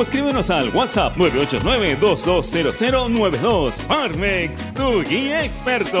Escríbenos al WhatsApp 989-220092. Farmex, tu guía experto.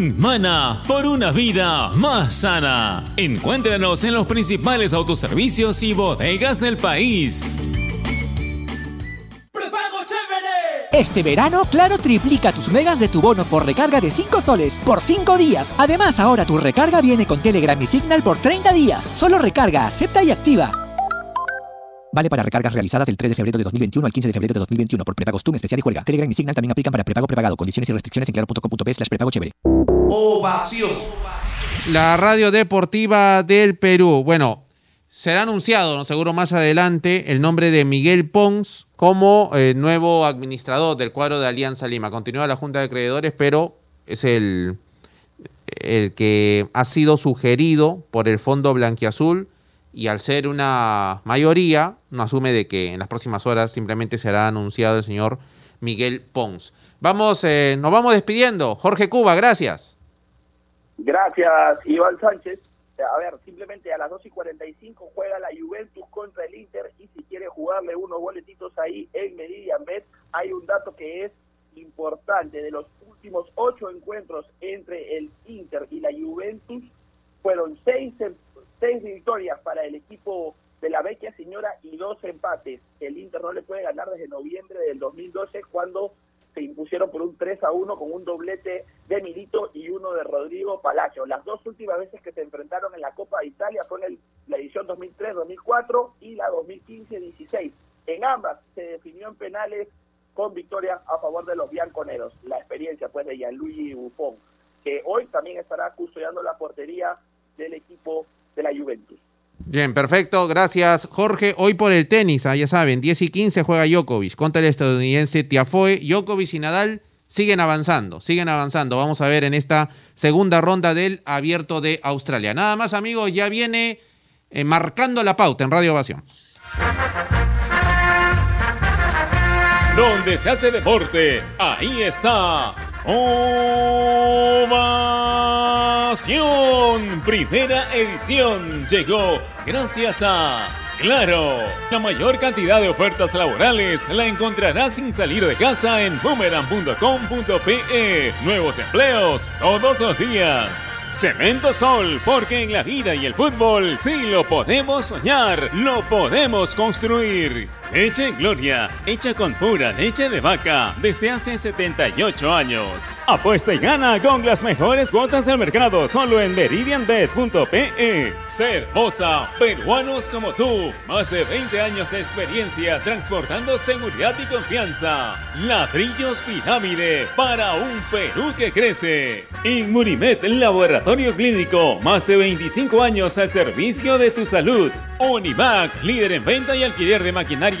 Mana por una vida más sana. Encuéntranos en los principales autoservicios y bodegas del país. Este verano, Claro triplica tus megas de tu bono por recarga de 5 soles por 5 días. Además, ahora tu recarga viene con Telegram y Signal por 30 días. Solo recarga, acepta y activa. Vale para recargas realizadas del 3 de febrero de 2021 al 15 de febrero de 2021 por prepago TUN especial y juega. Telegram y Signal también aplican para prepago prepagado. Condiciones y restricciones en claro.com.p slash prepago chévere. Ovación. La radio deportiva del Perú. Bueno, será anunciado, ¿no? seguro más adelante, el nombre de Miguel Pons como eh, nuevo administrador del cuadro de Alianza Lima. Continúa la Junta de Creedores, pero es el, el que ha sido sugerido por el Fondo Blanquiazul y al ser una mayoría, no asume de que en las próximas horas simplemente será anunciado el señor Miguel Pons. Vamos, eh, nos vamos despidiendo. Jorge Cuba, gracias. Gracias, Iván Sánchez. A ver, simplemente a las 2 y 45 juega la Juventus contra el Inter y si quiere jugarle unos boletitos ahí en Meridian Bet, hay un dato que es importante. De los últimos ocho encuentros entre el Inter y la Juventus, fueron seis seis victorias para el equipo de la Vecchia Señora y dos empates. El Inter no le puede ganar desde noviembre del 2012 cuando impusieron por un 3 a 1 con un doblete de Milito y uno de Rodrigo Palacio. Las dos últimas veces que se enfrentaron en la Copa de Italia fue en la edición 2003-2004 y la 2015-16. En ambas se definió en penales con victoria a favor de los bianconeros. La experiencia pues de Gianluigi Buffon, que hoy también estará custodiando la portería del equipo de la Juventus. Bien, perfecto, gracias Jorge. Hoy por el tenis, ah, ya saben, 10 y 15 juega Djokovic contra el estadounidense Tiafoe. Djokovic y Nadal siguen avanzando, siguen avanzando. Vamos a ver en esta segunda ronda del abierto de Australia. Nada más amigos, ya viene eh, marcando la pauta en Radio Ovación. Donde se hace deporte, ahí está Ovación. Primera edición llegó gracias a Claro. La mayor cantidad de ofertas laborales la encontrarás sin salir de casa en boomerang.com.pe. Nuevos empleos todos los días. Cemento Sol, porque en la vida y el fútbol sí lo podemos soñar, lo podemos construir. Leche Gloria, hecha con pura leche de vaca desde hace 78 años. Apuesta y gana con las mejores cuotas del mercado solo en meridianbet.pe. Ser peruanos como tú. Más de 20 años de experiencia transportando seguridad y confianza. Ladrillos Pirámide para un Perú que crece. Inmunimed, laboratorio clínico. Más de 25 años al servicio de tu salud. Univac, líder en venta y alquiler de maquinaria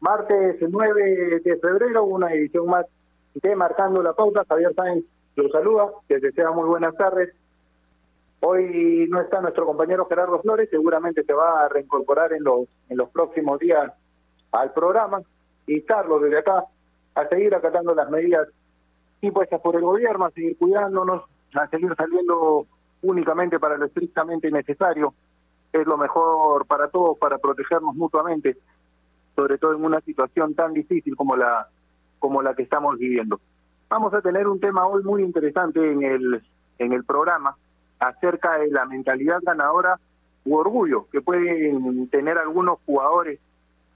Martes 9 de febrero, una edición más de Marcando la Pauta. Javier Sáenz lo saluda, les desea muy buenas tardes. Hoy no está nuestro compañero Gerardo Flores, seguramente se va a reincorporar en los, en los próximos días al programa. Y Carlos, desde acá, a seguir acatando las medidas impuestas por el gobierno, a seguir cuidándonos, a seguir saliendo únicamente para lo estrictamente necesario. Es lo mejor para todos, para protegernos mutuamente sobre todo en una situación tan difícil como la como la que estamos viviendo. Vamos a tener un tema hoy muy interesante en el en el programa acerca de la mentalidad ganadora u orgullo que pueden tener algunos jugadores,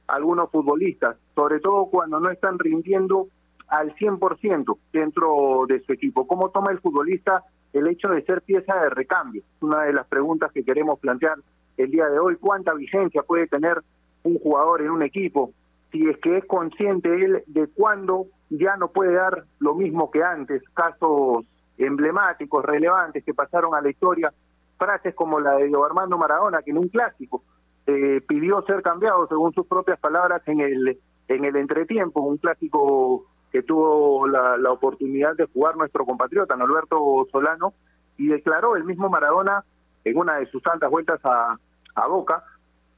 algunos futbolistas, sobre todo cuando no están rindiendo al 100% dentro de su equipo. ¿Cómo toma el futbolista el hecho de ser pieza de recambio? Una de las preguntas que queremos plantear el día de hoy. ¿Cuánta vigencia puede tener un jugador en un equipo, si es que es consciente él de cuándo ya no puede dar lo mismo que antes, casos emblemáticos, relevantes que pasaron a la historia, frases como la de Armando Maradona, que en un clásico eh, pidió ser cambiado, según sus propias palabras, en el, en el entretiempo, un clásico que tuvo la, la oportunidad de jugar nuestro compatriota, Alberto Solano, y declaró el mismo Maradona en una de sus tantas vueltas a Boca,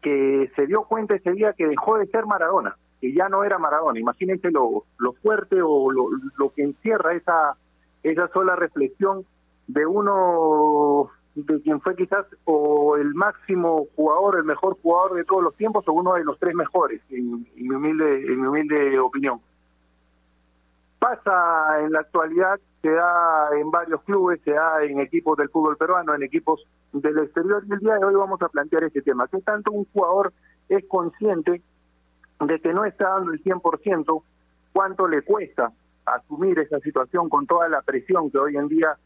que se dio cuenta ese día que dejó de ser Maradona, que ya no era Maradona. Imagínense lo, lo fuerte o lo, lo que encierra esa, esa sola reflexión de uno de quien fue quizás o el máximo jugador, el mejor jugador de todos los tiempos o uno de los tres mejores, en, en mi humilde, en mi humilde opinión. Pasa en la actualidad, se da en varios clubes, se da en equipos del fútbol peruano, en equipos del exterior. Y el día de hoy vamos a plantear este tema. ¿Qué tanto un jugador es consciente de que no está dando el 100%? ¿Cuánto le cuesta asumir esa situación con toda la presión que hoy en día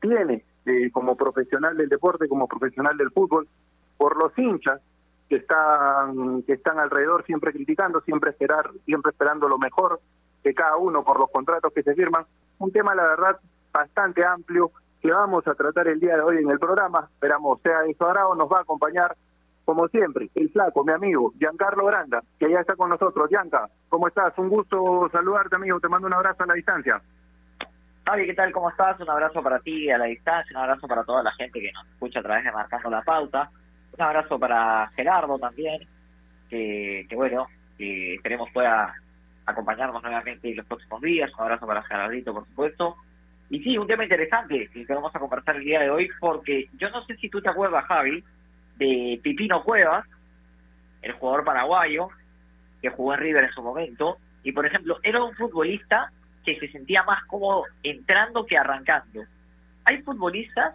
tiene eh, como profesional del deporte, como profesional del fútbol, por los hinchas que están que están alrededor siempre criticando, siempre esperar, siempre esperando lo mejor, de cada uno por los contratos que se firman. Un tema, la verdad, bastante amplio que vamos a tratar el día de hoy en el programa. Esperamos sea de nos va a acompañar, como siempre, el flaco, mi amigo, Giancarlo Granda, que ya está con nosotros. Gianca, ¿cómo estás? Un gusto saludarte, amigo. Te mando un abrazo a la distancia. Javi, ¿qué tal? ¿Cómo estás? Un abrazo para ti a la distancia, un abrazo para toda la gente que nos escucha a través de Marcando la Pauta. Un abrazo para Gerardo también, que, que bueno, que esperemos pueda acompañarnos nuevamente en los próximos días. Un abrazo para Gerardito, por supuesto. Y sí, un tema interesante que vamos a conversar el día de hoy, porque yo no sé si tú te acuerdas, Javi, de Pipino Cuevas, el jugador paraguayo, que jugó en River en su momento, y por ejemplo, era un futbolista que se sentía más cómodo entrando que arrancando. Hay futbolistas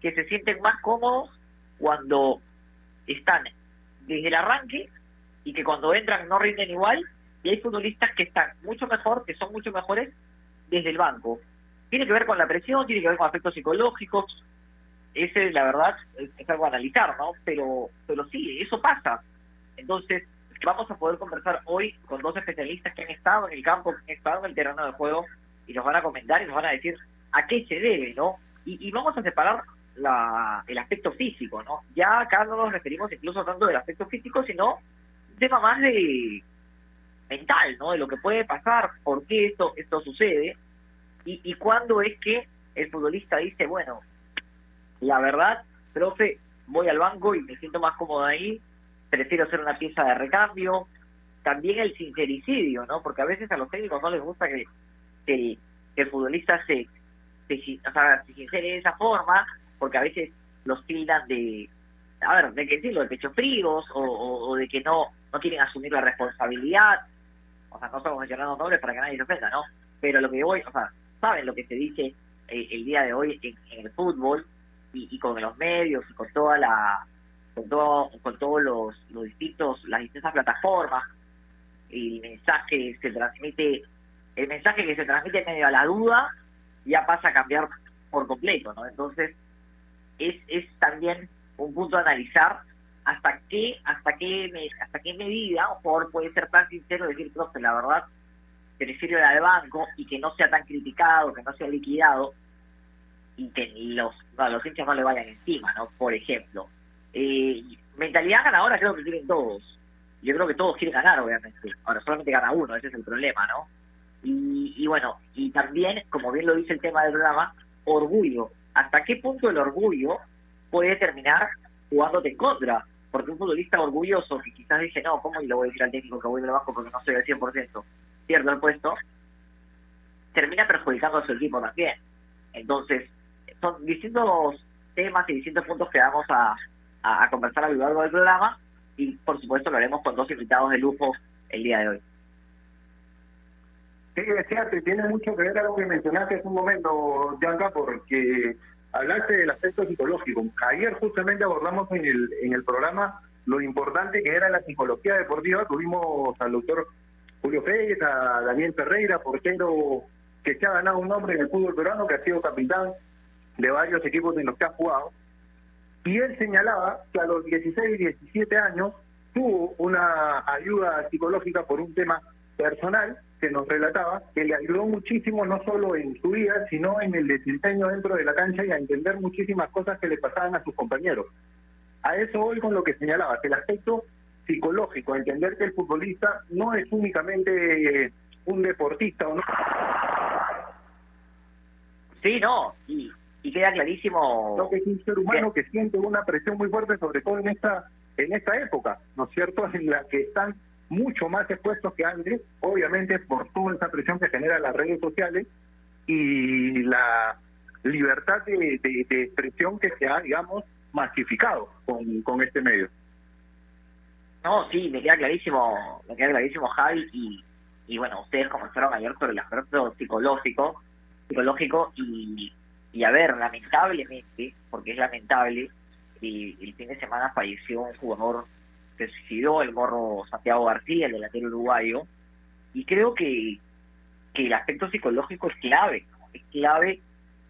que se sienten más cómodos cuando están desde el arranque y que cuando entran no rinden igual y hay futbolistas que están mucho mejor, que son mucho mejores desde el banco. Tiene que ver con la presión, tiene que ver con aspectos psicológicos. Ese, la verdad, es, algo a analizar, ¿no? Pero, pero sí, eso pasa. Entonces, vamos a poder conversar hoy con dos especialistas que han estado en el campo, que han estado en el terreno de juego y nos van a comentar y nos van a decir a qué se debe, ¿no? Y, vamos a separar la, el aspecto físico, ¿no? Ya acá no nos referimos incluso tanto del aspecto físico, sino un tema más de mental, ¿no? De lo que puede pasar, por qué esto, esto sucede y, y cuándo es que el futbolista dice, bueno, la verdad, profe, voy al banco y me siento más cómodo ahí, prefiero hacer una pieza de recambio. También el sincericidio, ¿no? Porque a veces a los técnicos no les gusta que, que, el futbolista se, se, o sea, se sincere de esa forma, porque a veces los tildan de, a ver, de que decirlo, de pecho fríos o, o, de que no, no quieren asumir la responsabilidad. O sea, no estamos mencionando nombres para que nadie se ofenda, ¿no? Pero lo que voy, o sea, saben lo que se dice eh, el día de hoy en, el fútbol y, con los medios y con toda la con todo con todos los, distintos las distintas plataformas el mensaje se transmite el mensaje que se transmite en medio a la duda ya pasa a cambiar por completo no entonces es es también un punto a analizar hasta qué hasta qué hasta qué medida un jugador puede ser tan sincero y decir profe la verdad prefiero ir al banco y que no sea tan criticado, que no sea liquidado y que los, los hinchas no le vayan encima, ¿no? Por ejemplo. Eh, mentalidad ganadora creo que tienen todos. Yo creo que todos quieren ganar, obviamente. Ahora solamente gana uno, ese es el problema, ¿no? Y, y bueno, y también, como bien lo dice el tema del programa, orgullo. ¿Hasta qué punto el orgullo puede terminar jugándote en contra? Porque un futbolista orgulloso que quizás dice, no, ¿cómo le voy a decir al técnico que voy del banco porque no soy al 100%? Pierdo el puesto, termina perjudicando a su equipo también. Entonces, son distintos temas y distintos puntos que vamos a, a, conversar a lo largo del programa y por supuesto lo haremos con dos invitados de lujo el día de hoy. Sí, es cierto, tiene mucho que ver algo que mencionaste hace un momento, Yanka, porque hablaste del aspecto psicológico. Ayer justamente abordamos en el, en el programa lo importante que era la psicología deportiva. Tuvimos al doctor Julio Pérez, a Daniel Ferreira, portero que se ha ganado un nombre en el fútbol peruano, que ha sido capitán de varios equipos en los que ha jugado. Y él señalaba que a los 16 y 17 años tuvo una ayuda psicológica por un tema personal que nos relataba, que le ayudó muchísimo no solo en su vida, sino en el desempeño dentro de la cancha y a entender muchísimas cosas que le pasaban a sus compañeros. A eso hoy con lo que señalaba, que el aspecto psicológico, entender que el futbolista no es únicamente un deportista o no. Sí, no, y, queda clarísimo. No, que es un ser humano que siente una presión muy fuerte, sobre todo en esta, en esta época, ¿no es cierto?, en la que están mucho más expuestos que antes, obviamente por toda esa presión que genera las redes sociales y la libertad de, de, expresión que se ha, digamos, masificado con, con este medio. No, sí, me queda clarísimo, me queda clarísimo Javi y, y bueno, ustedes comenzaron ayer sobre el aspecto psicológico, psicológico y, y a ver, lamentablemente, porque es lamentable, y el fin de semana falleció un jugador que suicidó, el morro Santiago García, el delantero uruguayo, y creo que, que el aspecto psicológico es clave, es clave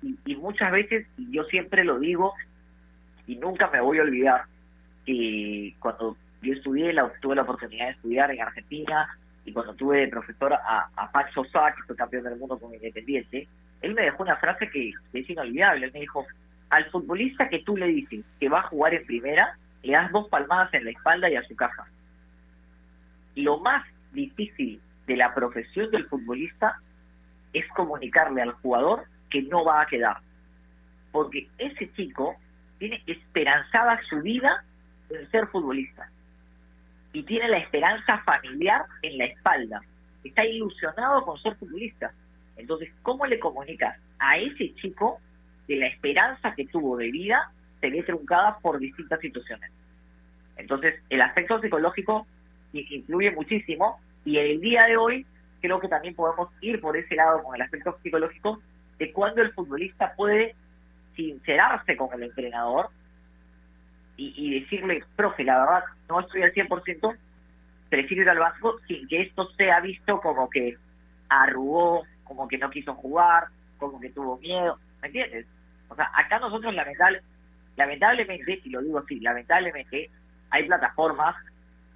y, y muchas veces, y yo siempre lo digo, y nunca me voy a olvidar, que cuando yo estudié, la, tuve la oportunidad de estudiar en Argentina y cuando tuve profesor a, a Sosa, que fue campeón del mundo con Independiente, él me dejó una frase que, es inolvidable. Él me dijo, al futbolista que tú le dices que va a jugar en primera, le das dos palmadas en la espalda y a su caja. Lo más difícil de la profesión del futbolista es comunicarle al jugador que no va a quedar. Porque ese chico tiene esperanzada su vida en ser futbolista y tiene la esperanza familiar en la espalda. Está ilusionado con ser futbolista. Entonces, ¿cómo le comunicas a ese chico que la esperanza que tuvo de vida se ve truncada por distintas situaciones? Entonces, el aspecto psicológico influye muchísimo y el día de hoy creo que también podemos ir por ese lado con el aspecto psicológico de cuando el futbolista puede sincerarse con el entrenador y, decirle, profe, la verdad, no estoy al 100%, prefiero ir al banco sin que esto sea visto como que arrugó, como que no quiso jugar, como que tuvo miedo, ¿me entiendes? O sea, acá nosotros lamentable, lamentablemente, y lo digo así, lamentablemente, hay plataformas,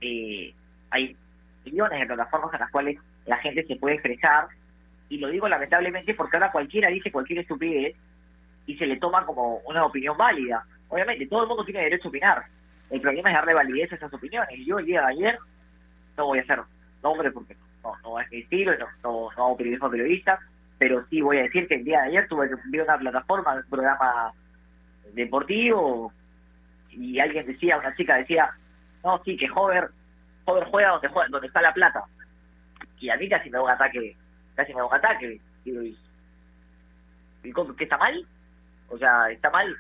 eh, hay millones de plataformas en las cuales la gente se puede expresar y lo digo lamentablemente porque ahora cualquiera dice cualquier estupidez y se le toma como una opinión válida. Obviamente, todo el mundo tiene derecho a opinar. El problema es darle validez a esas opiniones. Y yo el día de ayer no voy a hacer nombre porque no, no es mi estilo, no, no, no hago periodismo periodista, pero sí voy a decir que el día de ayer tuve que una plataforma un programa deportivo y alguien decía, una chica decía, no, sí, que Hover, Hover juega donde, juega, donde está la plata. Y a mí casi me da un ataque, casi me da un ataque. Y, ¿Qué está mal? O sea, está mal.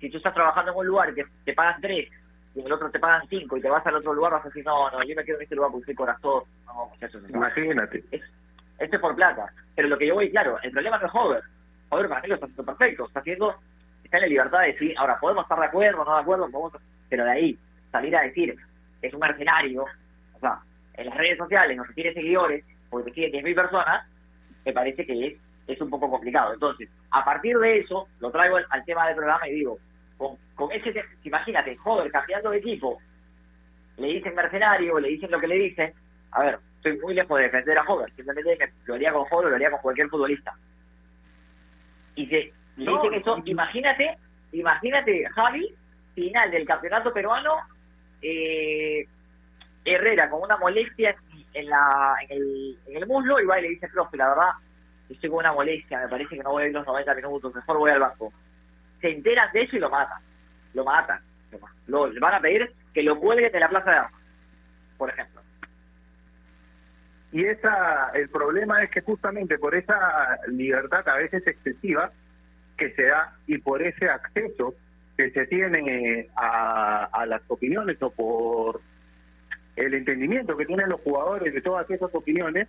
Si tú estás trabajando en un lugar y te, te pagan tres y en el otro te pagan cinco y te vas al otro lugar, vas a decir, no, no, yo me quedo en este lugar porque soy corazón. No, Imagínate. Es, esto es por plata. Pero lo que yo voy, claro, el problema no es Hover. Hover para mí lo está haciendo perfecto. Está haciendo, está en la libertad de decir, ahora podemos estar de acuerdo, no de acuerdo, podemos, pero de ahí salir a decir, es un mercenario, o sea, en las redes sociales no se tiene seguidores, porque te siguen 10.000 personas, me parece que es, es un poco complicado. Entonces, a partir de eso, lo traigo al, tema del programa y digo, con, con ese, imagínate, joder, cambiando de equipo, le dicen mercenario, le dicen lo que le dicen, a ver, estoy muy lejos de defender a Hover, simplemente lo haría con Hover, lo haría con cualquier futbolista. Y se le dicen eso, imagínate, imagínate, Javi, final del campeonato peruano, eh, Herrera con una molestia en, la, en, el, en el muslo y va y le dice, profe, la verdad, estoy con una molestia, me parece que no voy a ir los 90 minutos, mejor voy al banco. Se enteran de eso y lo matan, lo matan. Lo, le van a pedir que lo cuelguen de la plaza de armas, por ejemplo. Y esa, el problema es que justamente por esa libertad a veces excesiva que se da y por ese acceso que se tiene a, a las opiniones o por el entendimiento que tienen los jugadores de todas esas opiniones,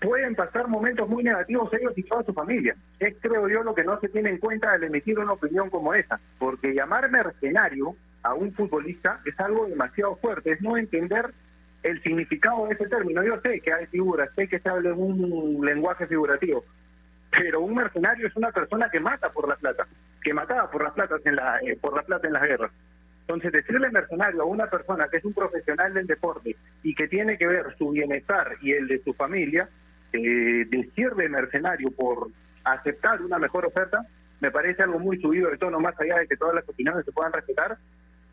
pueden pasar momentos muy negativos ellos y toda su familia. Es, creo yo, lo que no se tiene en cuenta al emitir una opinión como esa, porque llamar mercenario a un futbolista es algo demasiado fuerte, es no entender el significado de ese término. Yo sé que hay figuras, sé que se habla en un lenguaje figurativo, pero un mercenario es una persona que mata por la plata, que mataba por las platas en la, eh, por la plata en las guerras. Entonces, decirle mercenario a una persona que es un profesional del deporte y que tiene que ver su bienestar y el de su familia, eh, decirle mercenario por aceptar una mejor oferta, me parece algo muy subido de tono, más allá de que todas las opiniones se puedan respetar,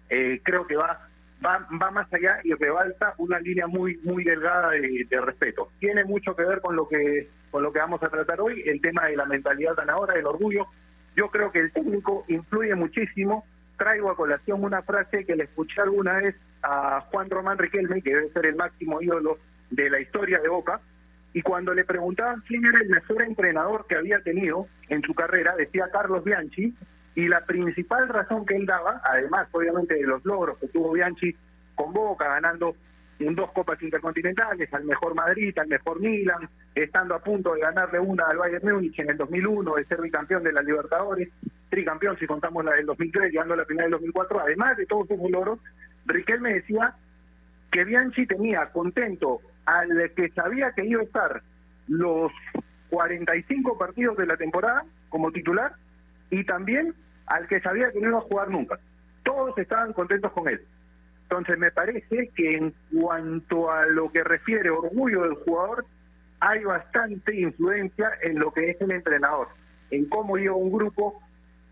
eh, creo que va va, va más allá y rebalsa una línea muy muy delgada de, respeto. Tiene mucho que ver con lo que con lo que vamos a tratar hoy, el tema de la mentalidad ganadora, el orgullo. Yo creo que el técnico influye muchísimo. Traigo a colación una frase que le escuché alguna vez a Juan Román Riquelme, que debe ser el máximo ídolo de la historia de Boca, y cuando le preguntaban quién era el mejor entrenador que había tenido en su carrera, decía Carlos Bianchi, y la principal razón que él daba, además obviamente de los logros que tuvo Bianchi con Boca, ganando en dos copas intercontinentales, al mejor Madrid, al mejor Milan, estando a punto de ganarle una al Bayern Múnich en el 2001, de ser bicampeón de la Libertadores, tricampeón si contamos la del 2003, llegando a la final del 2004, además de todos sus logros, Riquelme decía que Bianchi tenía contento al que sabía que iba a estar los 45 partidos de la temporada como titular y también al que sabía que no iba a jugar nunca. Todos estaban contentos con él. Entonces me parece que en cuanto a lo que refiere orgullo del jugador, hay bastante influencia en lo que es el entrenador, en cómo lleva un grupo,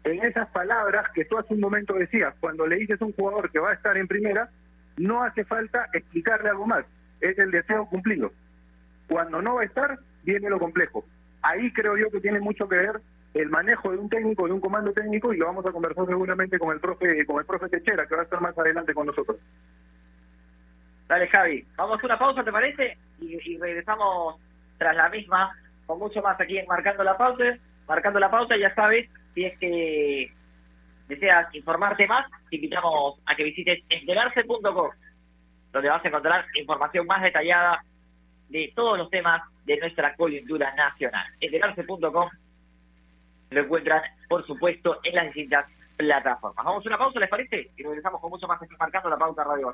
en esas palabras que tú hace un momento decías, cuando le dices a un jugador que va a estar en primera, no hace falta explicarle algo más, es el deseo cumplido. Cuando no va a estar, viene lo complejo. Ahí creo yo que tiene mucho que ver el manejo de un técnico, de un comando técnico, y lo vamos a conversar seguramente con el profe, con el profe Techera, que va a estar más adelante con nosotros. Dale, Javi. Vamos a una pausa, ¿te parece? Y, regresamos tras la misma, con mucho más aquí en Marcando la Pauta. Marcando la Pauta, ya sabes, si es que deseas informarte más, te invitamos a que visites enterarse.com, donde vas a encontrar información más detallada de todos los temas de nuestra coyuntura nacional. Enterarse.com lo encuentran, por supuesto, en las distintas plataformas. Vamos a una pausa, ¿les parece? Y regresamos con mucho más aquí marcando la pauta Radio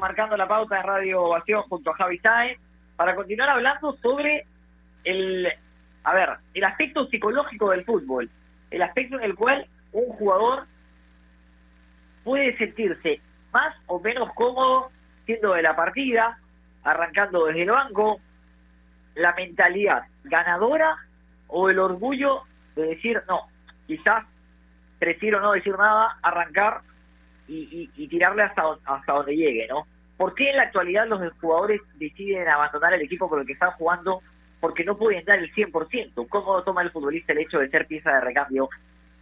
Marcando la pauta de Radio Ovación junto a Javi Sainz para continuar hablando sobre el, a ver, el aspecto psicológico del fútbol, el aspecto en el cual un jugador puede sentirse más o menos cómodo siendo de la partida, arrancando desde el banco, la mentalidad ganadora o el orgullo de decir, no, quizás prefiero no decir nada, arrancar y, tirarle hasta, hasta donde llegue, ¿no? ¿Por qué en la actualidad los jugadores deciden abandonar el equipo por el que están jugando? Porque no pueden dar el 100%. ¿Cómo toma el futbolista el hecho de ser pieza de recambio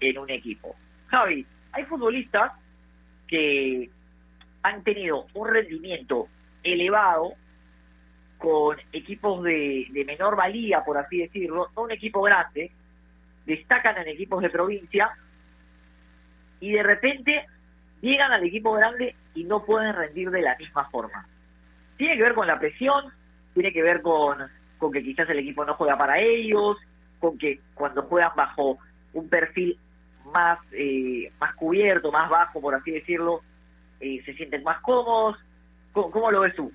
en un equipo? Javi, hay futbolistas que han tenido un rendimiento elevado con equipos de, de menor valía, por así decirlo, no un equipo grande, destacan en equipos de provincia y de repente llegan al equipo grande y no pueden rendir de la misma forma. Tiene que ver con la presión, tiene que ver con, con que quizás el equipo no juega para ellos, con que cuando juegan bajo un perfil más, eh, más cubierto, más bajo, por así decirlo, eh, se sienten más cómodos. ¿Cómo, lo ves tú?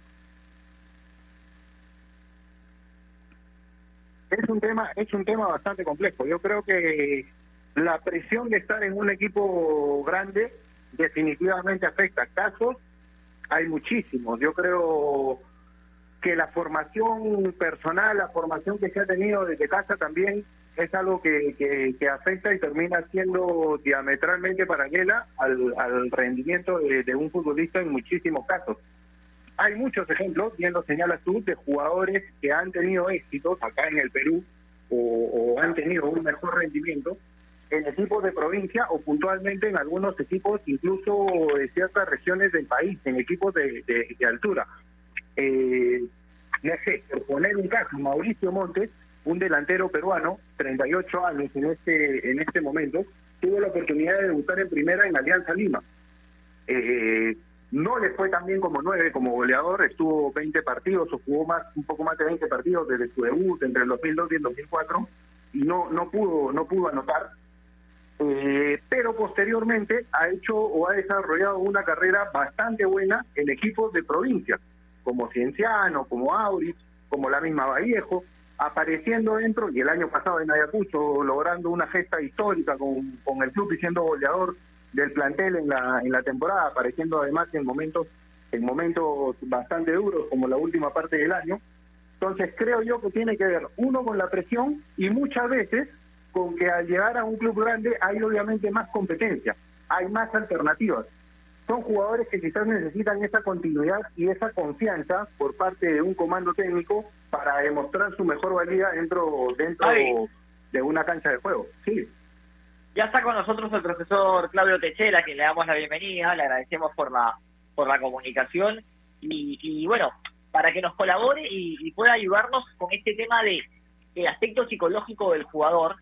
Es un tema, es un tema bastante complejo. Yo creo que la presión de estar en un equipo grande definitivamente afecta. Casos hay muchísimos. Yo creo que la formación personal, la formación que se ha tenido desde casa también es algo que, que, afecta y termina siendo diametralmente paralela al, al rendimiento de, un futbolista en muchísimos casos. Hay muchos ejemplos, bien lo señalas tú, de jugadores que han tenido éxitos acá en el Perú o, o han tenido un mejor rendimiento en equipos de provincia o puntualmente en algunos equipos incluso de ciertas regiones del país, en equipos de, de, altura. Eh, no sé, por poner un caso, Mauricio Montes, un delantero peruano, 38 años en este, en este momento, tuvo la oportunidad de debutar en primera en Alianza Lima. Eh, no le fue tan bien como nueve, como goleador, estuvo 20 partidos o jugó más, un poco más de 20 partidos desde su debut entre el 2002 y el 2004 y no, no pudo, no pudo anotar eh, pero posteriormente ha hecho o ha desarrollado una carrera bastante buena en equipos de provincia, como Cienciano, como Auris, como la misma Vallejo, apareciendo dentro, y el año pasado en Ayacucho, logrando una gesta histórica con, con el club y siendo goleador del plantel en la, en la temporada, apareciendo además en momentos, en momentos bastante duros, como la última parte del año. Entonces creo yo que tiene que ver uno con la presión y muchas veces con que al llegar a un club grande hay obviamente más competencia, hay más alternativas. Son jugadores que quizás necesitan esa continuidad y esa confianza por parte de un comando técnico para demostrar su mejor valía dentro dentro de una cancha de juego. Sí. Ya está con nosotros el profesor Claudio Techela, a quien le damos la bienvenida, le agradecemos por la por la comunicación y, bueno, para que nos colabore y, y, pueda ayudarnos con este tema de el aspecto psicológico del jugador,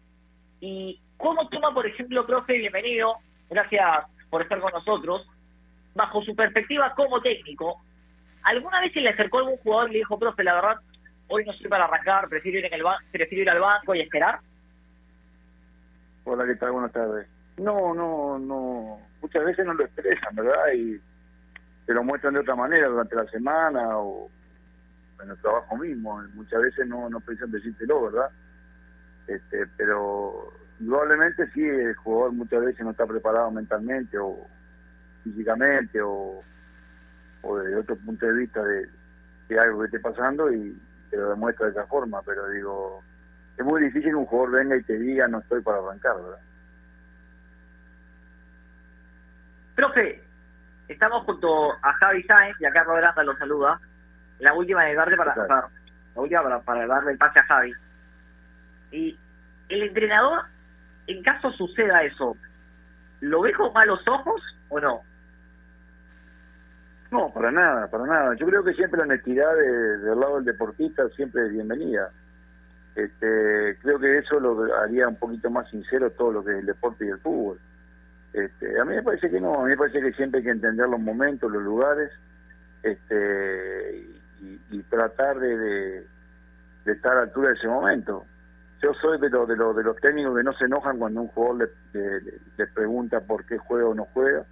¿Y cómo toma, por ejemplo, profe, bienvenido, gracias por estar con nosotros, bajo su perspectiva como técnico, ¿alguna vez se le acercó algún jugador y le dijo, profe, la verdad, hoy no estoy para arrancar, prefiero ir, en el prefiero ir al banco y esperar? Hola, ¿qué tal? Buenas tardes. No, no, no, muchas veces no lo expresan, ¿verdad? Y se lo muestran de otra manera durante la semana o en el trabajo mismo. Muchas veces no, no piensan decírtelo, ¿verdad? Este, pero probablemente sí, el jugador muchas veces no está preparado mentalmente o físicamente o, o desde otro punto de vista de, de algo que esté pasando y te lo demuestra de esa forma, pero digo, es muy difícil que un jugador venga y te diga no estoy para arrancar, ¿verdad? Profe, estamos junto a Javi Sáenz y acá Roberto lo saluda. La última de darle para, para, la última para, para darle el pase a Javi. Y el entrenador, en caso suceda eso, ¿lo ve con malos ojos o no? No, para nada, para nada. Yo creo que siempre la honestidad de- del lado del deportista siempre es bienvenida. Este, creo que eso lo haría un poquito más sincero todo lo que es el deporte y el fútbol. Este, a mí me parece que no, a mí me parece que siempre hay que entender los momentos, los lugares, este, y, y tratar de, de, de estar a la altura de ese momento. Yo soy de, los de, los de los técnicos que no se enojan cuando un jugador le, le- le pregunta por qué juega o no juega.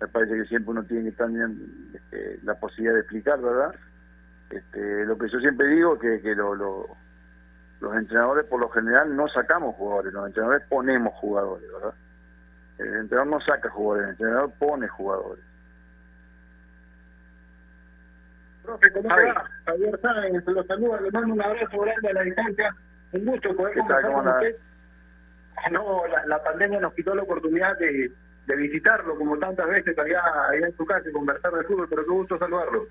Me parece que siempre uno tiene que tener este, la posibilidad de explicar, ¿verdad? Este, lo que yo siempre digo es que, que lo- lo- los entrenadores por lo general no sacamos jugadores, los entrenadores ponemos jugadores, ¿verdad? El entrenador no saca jugadores, el entrenador pone jugadores. Profe, ¿cómo te va? Javier Sáenz, los saluda, le mando un abrazo grande a la distancia. Un gusto poder conversar ¿Cómo con usted. No, la, la pandemia nos quitó la oportunidad de, de visitarlo como tantas veces allá, allá en su casa y conversar de fútbol, pero qué gusto saludarlo.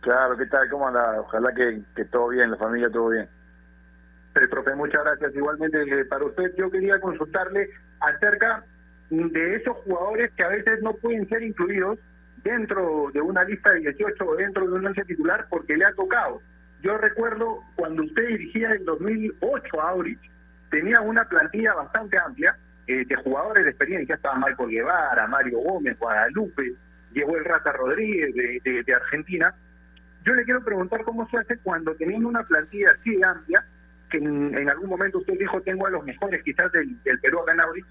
Claro, ¿qué tal? ¿Cómo anda? Ojalá que, que todo bien, la familia todo bien. Eh, profe, muchas gracias. Igualmente eh, para usted, yo quería consultarle acerca de esos jugadores que a veces no pueden ser incluidos dentro de una lista de 18 o dentro de un once titular porque le ha tocado. Yo recuerdo cuando usted dirigía en 2008 a Aurich, tenía una plantilla bastante amplia eh, de jugadores de experiencia. Estaba Marco Guevara, Mario Gómez, Guadalupe, llegó el Rata Rodríguez de, de- de Argentina. Yo le quiero preguntar cómo se hace cuando teniendo una plantilla así de amplia, que en, en algún momento usted dijo tengo a los mejores quizás del, del Perú acá en Aurich,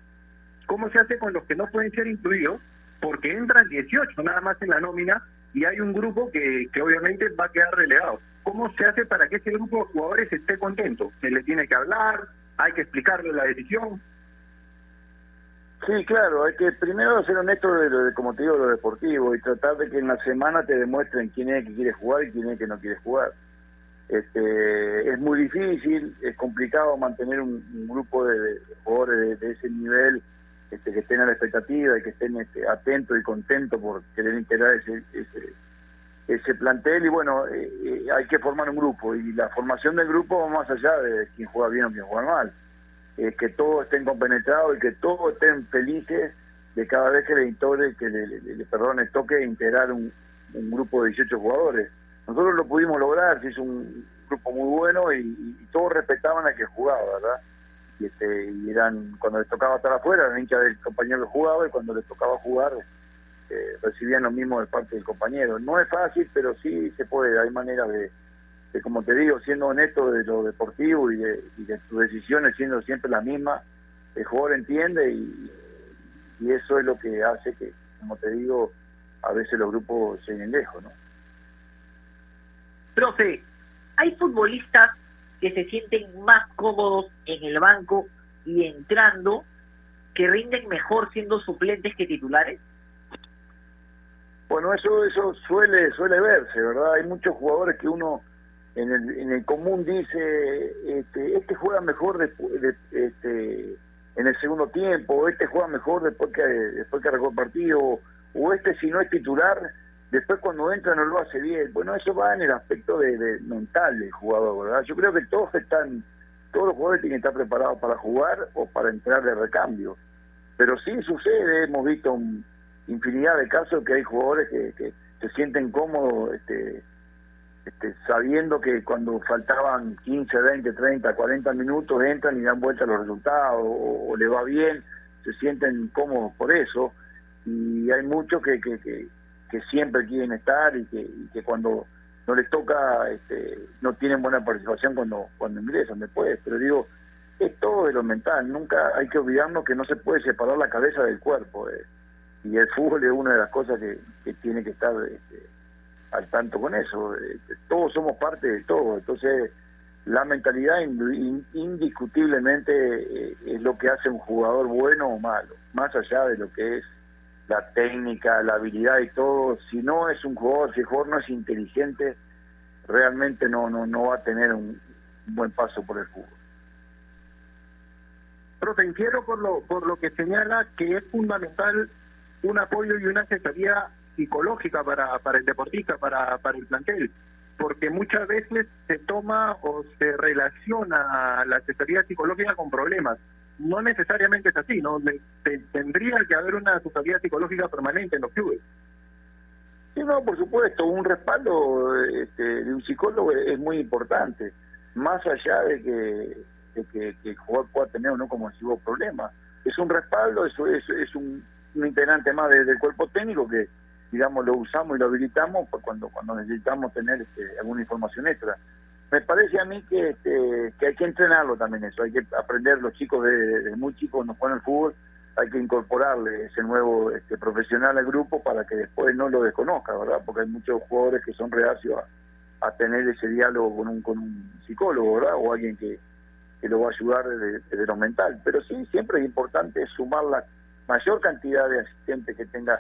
¿cómo se hace con los que no pueden ser incluidos? Porque entran 18 nada más en la nómina y hay un grupo que, que obviamente va a quedar relegado. ¿Cómo se hace para que ese grupo de jugadores esté contento? ¿Se le tiene que hablar? ¿Hay que explicarle la decisión? Sí, claro, hay que primero ser honesto de, de, como te digo, lo deportivo y tratar de que en la semana te demuestren quién es el que quiere jugar y quién es el que no quiere jugar. Este, es muy difícil, es complicado mantener un, grupo de, de jugadores de, de ese nivel este, que estén a la expectativa y que estén este, atentos y contentos por querer integrar ese, ese, ese plantel y bueno, eh, eh, hay que formar un grupo y la formación del grupo va más allá de quién juega bien o quién juega mal eh, que todos estén compenetrados y que todos estén felices de cada vez que le intore, que le, perdón, toque integrar un, un grupo de 18 jugadores. Nosotros lo pudimos lograr, se hizo un grupo muy bueno y, todos respetaban al que jugaba, ¿verdad? Y, este, y eran, cuando les tocaba estar afuera, eran hinchas del compañero que jugaba y cuando les tocaba jugar, eh, recibían lo mismo de parte del compañero. No es fácil, pero sí se puede, hay maneras de, de, como te digo, siendo honesto de lo deportivo y de, y de tus decisiones siendo siempre las mismas, el jugador entiende y, eso es lo que hace que, como te digo, a veces los grupos se lejos, ¿no? Profe, hay futbolistas que se sienten más cómodos en el banco y entrando que rinden mejor siendo suplentes que titulares. Bueno, eso eso suele suele verse, ¿verdad? Hay muchos jugadores que uno en el, en el común dice, este, este juega mejor después de, este, en el segundo tiempo, este juega mejor después que después que arrancó el partido, o este si no es titular, después cuando entra no lo hace bien. Bueno, eso va en el aspecto de, de mental del jugador, ¿verdad? Yo creo que todos están, todos los jugadores tienen que estar preparados para jugar o para entrar de recambio. Pero sí sucede, hemos visto un- infinidad de casos que hay jugadores que, que se sienten cómodos este, este, sabiendo que cuando faltaban 15, 20, 30, 40 minutos entran y dan vuelta los resultados o, o le va bien, se sienten cómodos por eso y hay muchos que, que, que, que siempre quieren estar y que, y que cuando no les toca este, no tienen buena participación cuando, cuando ingresan después, pero digo, es todo de lo mental, nunca hay que olvidarnos que no se puede separar la cabeza del cuerpo. eh. y el fútbol es una de las cosas que, que tiene que estar este, al tanto con eso. Este, todos somos parte de todo, entonces la mentalidad indiscutiblemente eh, es lo que hace un jugador bueno o malo, más allá de lo que es la técnica, la habilidad y todo. Si no es un jugador, si el jugador no es inteligente, realmente no no no va a tener un, buen paso por el fútbol. Pero te infiero por lo por lo que señala que es fundamental un apoyo y una asesoría psicológica para, para el deportista, para, para el plantel, porque muchas veces se toma o se relaciona la asesoría psicológica con problemas. No necesariamente es así, ¿no? tendría que haber una asesoría psicológica permanente en los clubes. Sí, no, por supuesto, un respaldo este, de un psicólogo es muy importante, más allá de que, que, el jugador pueda tener o no, como decimos, problemas. Es un respaldo, eso es, es un, integrante más del cuerpo técnico que, digamos, lo usamos y lo habilitamos cuando cuando necesitamos tener este, alguna información extra. Me parece a mí que, este, que hay que entrenarlo también eso, hay que aprender los chicos de, muy chicos cuando juegan el fútbol, hay que incorporarle ese nuevo este, profesional al grupo para que después no lo desconozca, ¿verdad? Porque hay muchos jugadores que son reacios a, tener ese diálogo con un, con un psicólogo, ¿verdad? O alguien que, que lo va a ayudar desde, lo mental. Pero sí, siempre es importante sumar la mayor cantidad de asistentes que tenga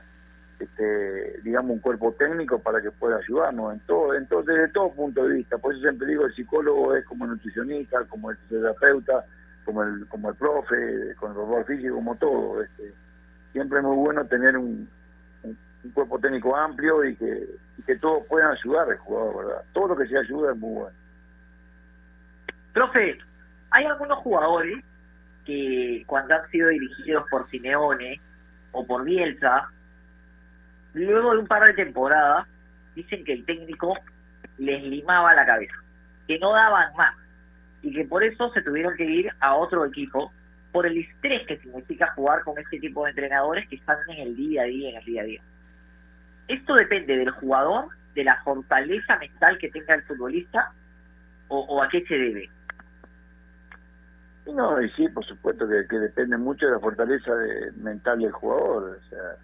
este, digamos, un cuerpo técnico para que pueda ayudarnos en todo, entonces desde todo punto de vista. Por eso siempre digo, el psicólogo es como el nutricionista, como el terapeuta, como el, como el profe, con el profesor físico, como todo. Este, siempre es muy bueno tener un, cuerpo técnico amplio y que, que todos puedan ayudar al jugador, ¿verdad? Todo lo que se ayuda es muy bueno. Profe, hay algunos jugadores que cuando han sido dirigidos por Simeone o por Bielsa, luego de un par de temporadas, dicen que el técnico les limaba la cabeza, que no daban más y que por eso se tuvieron que ir a otro equipo por el estrés que significa jugar con este tipo de entrenadores que están en el día a día, en el día a día. Esto depende del jugador, de la fortaleza mental que tenga el futbolista o, a qué se debe. No, y sí, por supuesto que, depende mucho de la fortaleza mental del jugador. O sea,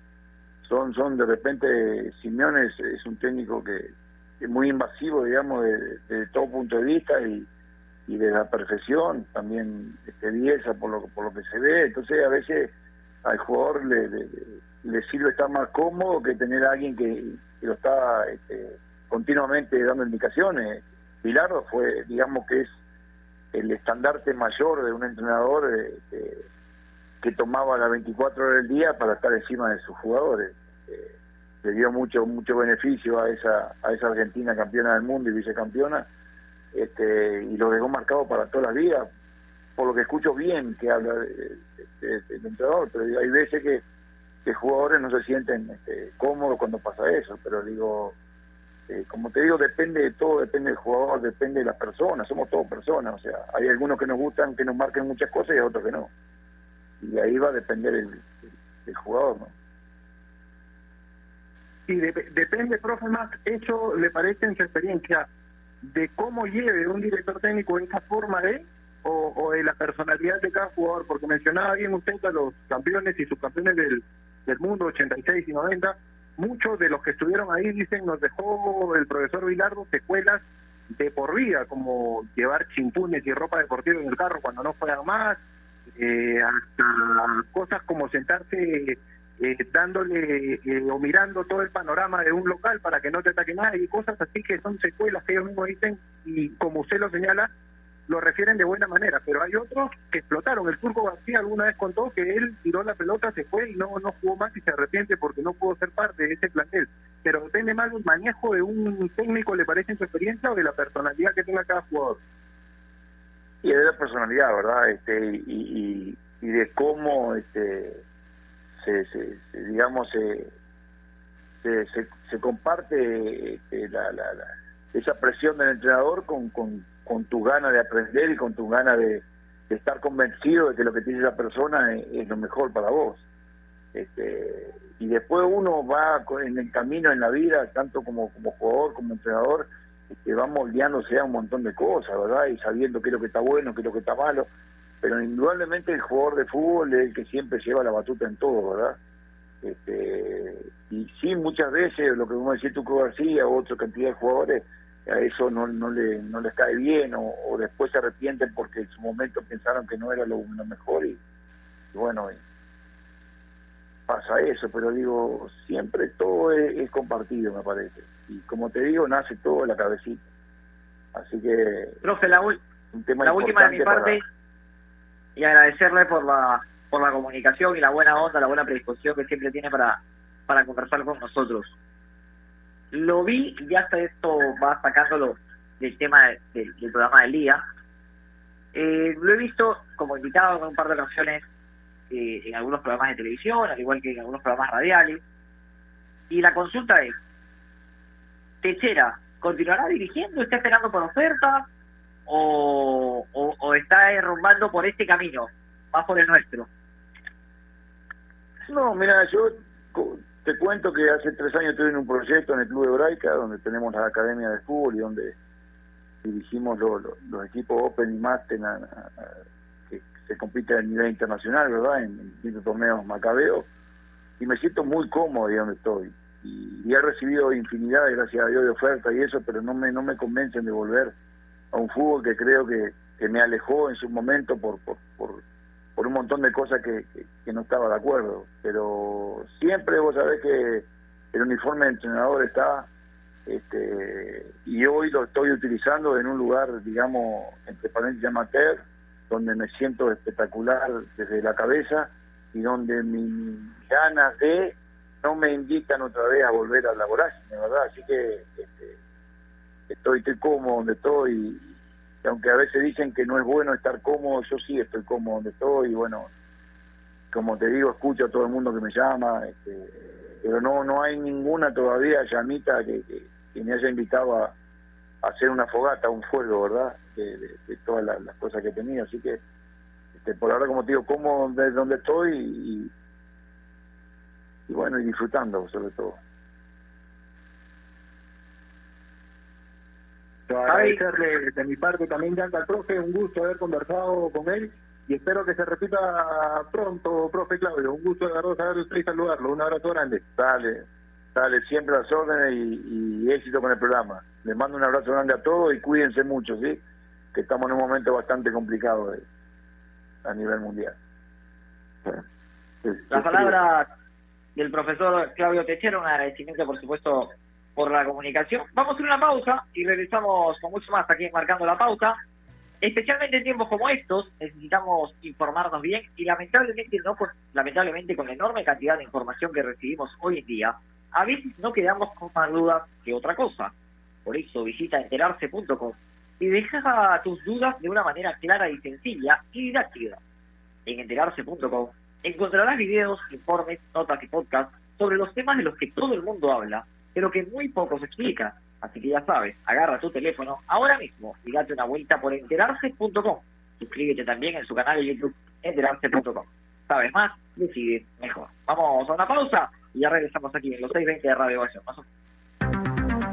son, son de repente, Simeone es, un técnico que es muy invasivo, digamos, de, todo punto de vista y, y de la perfección, también este, Bielsa por lo, por lo que se ve, entonces a veces al jugador le, le, sirve estar más cómodo que tener a alguien que, lo está este, continuamente dando indicaciones. Pilardo fue, digamos que es el estandarte mayor de un entrenador eh, que tomaba las 24 horas del día para estar encima de sus jugadores. Eh, le dio mucho mucho beneficio a esa a esa Argentina campeona del mundo y vicecampeona este, y lo dejó marcado para toda la vida por lo que escucho bien que habla del entrenador pero hay veces que, que jugadores no se sienten este, cómodos cuando pasa eso pero digo eh, como te digo depende de todo depende del jugador depende de las personas somos todos personas o sea hay algunos que nos gustan que nos marquen muchas cosas y otros que no y ahí va a depender el, jugador, ¿no? Y depende, profe, más eso le parece en su experiencia de cómo lleve un director técnico esa forma de o, de la personalidad de cada jugador, porque mencionaba bien usted a los campeones y subcampeones del, del mundo 86 y 90, muchos de los que estuvieron ahí dicen nos dejó el profesor Vilardo secuelas de por vida, como llevar chimpunes y ropa deportiva en el carro cuando no fueran más, eh, hasta cosas como sentarse eh, dándole eh, o mirando todo el panorama de un local para que no te ataque nadie y cosas así que son secuelas que ellos mismos dicen y como usted lo señala, lo refieren de buena manera, pero hay otros que explotaron. El Turco García alguna vez contó que él tiró la pelota, se fue y no, no jugó más y se arrepiente porque no pudo ser parte de ese plantel. Pero depende más del manejo de un técnico, ¿le parece en su experiencia o de la personalidad que tenga cada jugador? Y de la personalidad, ¿verdad? Este, y, y, de cómo, este, se, se, digamos, se, se, comparte este, la, la, esa presión del entrenador con, con, con tu gana de aprender y con tu gana de, estar convencido de que lo que tiene esa persona es, lo mejor para vos. Este, y después uno va en el camino en la vida, tanto como, como jugador, como entrenador, que va moldeándose a un montón de cosas, ¿verdad? Y sabiendo qué es lo que está bueno, qué es lo que está malo. Pero indudablemente el jugador de fútbol es el que siempre lleva la batuta en todo, ¿verdad? Este, y sí, muchas veces lo que como decía Tuco García o otra cantidad de jugadores, a eso no, no, le, no les cae bien o, después se arrepienten porque en su momento pensaron que no era lo, mejor y, bueno, pasa eso, pero digo, siempre todo es, compartido, me parece. Y como te digo, nace todo en la cabecita. Así que... Profe, la, la última de mi parte, y agradecerle por la por la comunicación y la buena onda, la buena predisposición que siempre tiene para, para conversar con nosotros. Lo vi, y ya hasta esto va sacándolo del tema del programa del día. Eh, lo he visto como invitado en un par de ocasiones eh, en algunos programas de televisión, al igual que en algunos programas radiales. Y la consulta es, Techera, ¿continuará dirigiendo? ¿Está esperando por oferta? ¿O, o, está derrumbando por este camino, más por el nuestro? No, mira, yo te cuento que hace tres años estuve en un proyecto en el Club Hebraica, donde tenemos la Academia de Fútbol y donde dirigimos los equipos Open y Master que se compite a nivel internacional, ¿verdad? En, distintos torneos macabeos. Y me siento muy cómodo ahí donde estoy. Y, he recibido infinidad, gracias a Dios, de ofertas y eso, pero no me, no me convencen de volver a un fútbol que creo que, que me alejó en su momento por, por, por por un montón de cosas que, que, no estaba de acuerdo. Pero siempre vos sabés que el uniforme de entrenador está, este, y hoy lo estoy utilizando en un lugar, digamos, entre paréntesis amateur, donde me siento espectacular desde la cabeza y donde mis ganas de no me invitan otra vez a volver a la vorágine, ¿verdad? Así que este, estoy, estoy cómodo donde estoy aunque a veces dicen que no es bueno estar cómodo, yo sí estoy cómodo donde estoy y bueno, como te digo, escucho a todo el mundo que me llama, este, pero no no hay ninguna todavía llamita que, me haya invitado a, hacer una fogata, un fuego, ¿verdad? De, todas las, cosas que tenía, así que este, por ahora, como te digo, cómodo desde donde estoy y, y bueno, y disfrutando sobre todo. agradecerle de mi parte también, Yanka, al profe, un gusto haber conversado con él y espero que se repita pronto, profe Claudio. Un gusto de saber usted y saludarlo. Un abrazo grande. Dale, dale, siempre las órdenes y, éxito con el programa. Les mando un abrazo grande a todos y cuídense mucho, ¿sí? Que estamos en un momento bastante complicado a nivel mundial. La palabra del profesor Claudio Techero, un agradecimiento, por supuesto, por la comunicación. Vamos a hacer una pausa y regresamos con mucho más aquí Marcando la Pauta. Especialmente en tiempos como estos, necesitamos informarnos bien y lamentablemente, no con, lamentablemente con la enorme cantidad de información que recibimos hoy en día, a veces no quedamos con más dudas que otra cosa. Por eso visita enterarse.com y deja tus dudas de una manera clara y sencilla y didáctica. En enterarse.com encontrarás videos, informes, notas y podcasts sobre los temas de los que todo el mundo habla pero que muy poco se explica. Así que ya sabes, agarra tu teléfono ahora mismo y date una vuelta por enterarse.com. Suscríbete también en su canal de YouTube, enterarse.com. Sabes más, decide mejor. Vamos a una pausa y ya regresamos aquí en los 620 de Radio Ovación.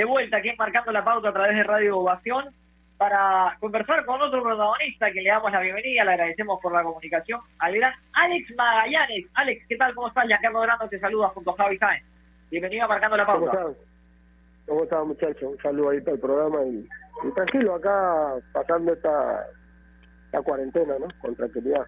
De vuelta aquí marcando la pauta a través de Radio Ovación para conversar con otro protagonista que le damos la bienvenida, le agradecemos por la comunicación al gran Alex Magallanes. Alex, ¿qué tal? ¿Cómo estás? Giancarlo Grando te saluda junto a Javi Sáenz. Bienvenido a Marcando la Pauta. ¿Cómo estás? ¿Cómo estás, muchachos? Un saludo ahí para el programa y, y tranquilo acá pasando esta, esta cuarentena, ¿no? Con tranquilidad.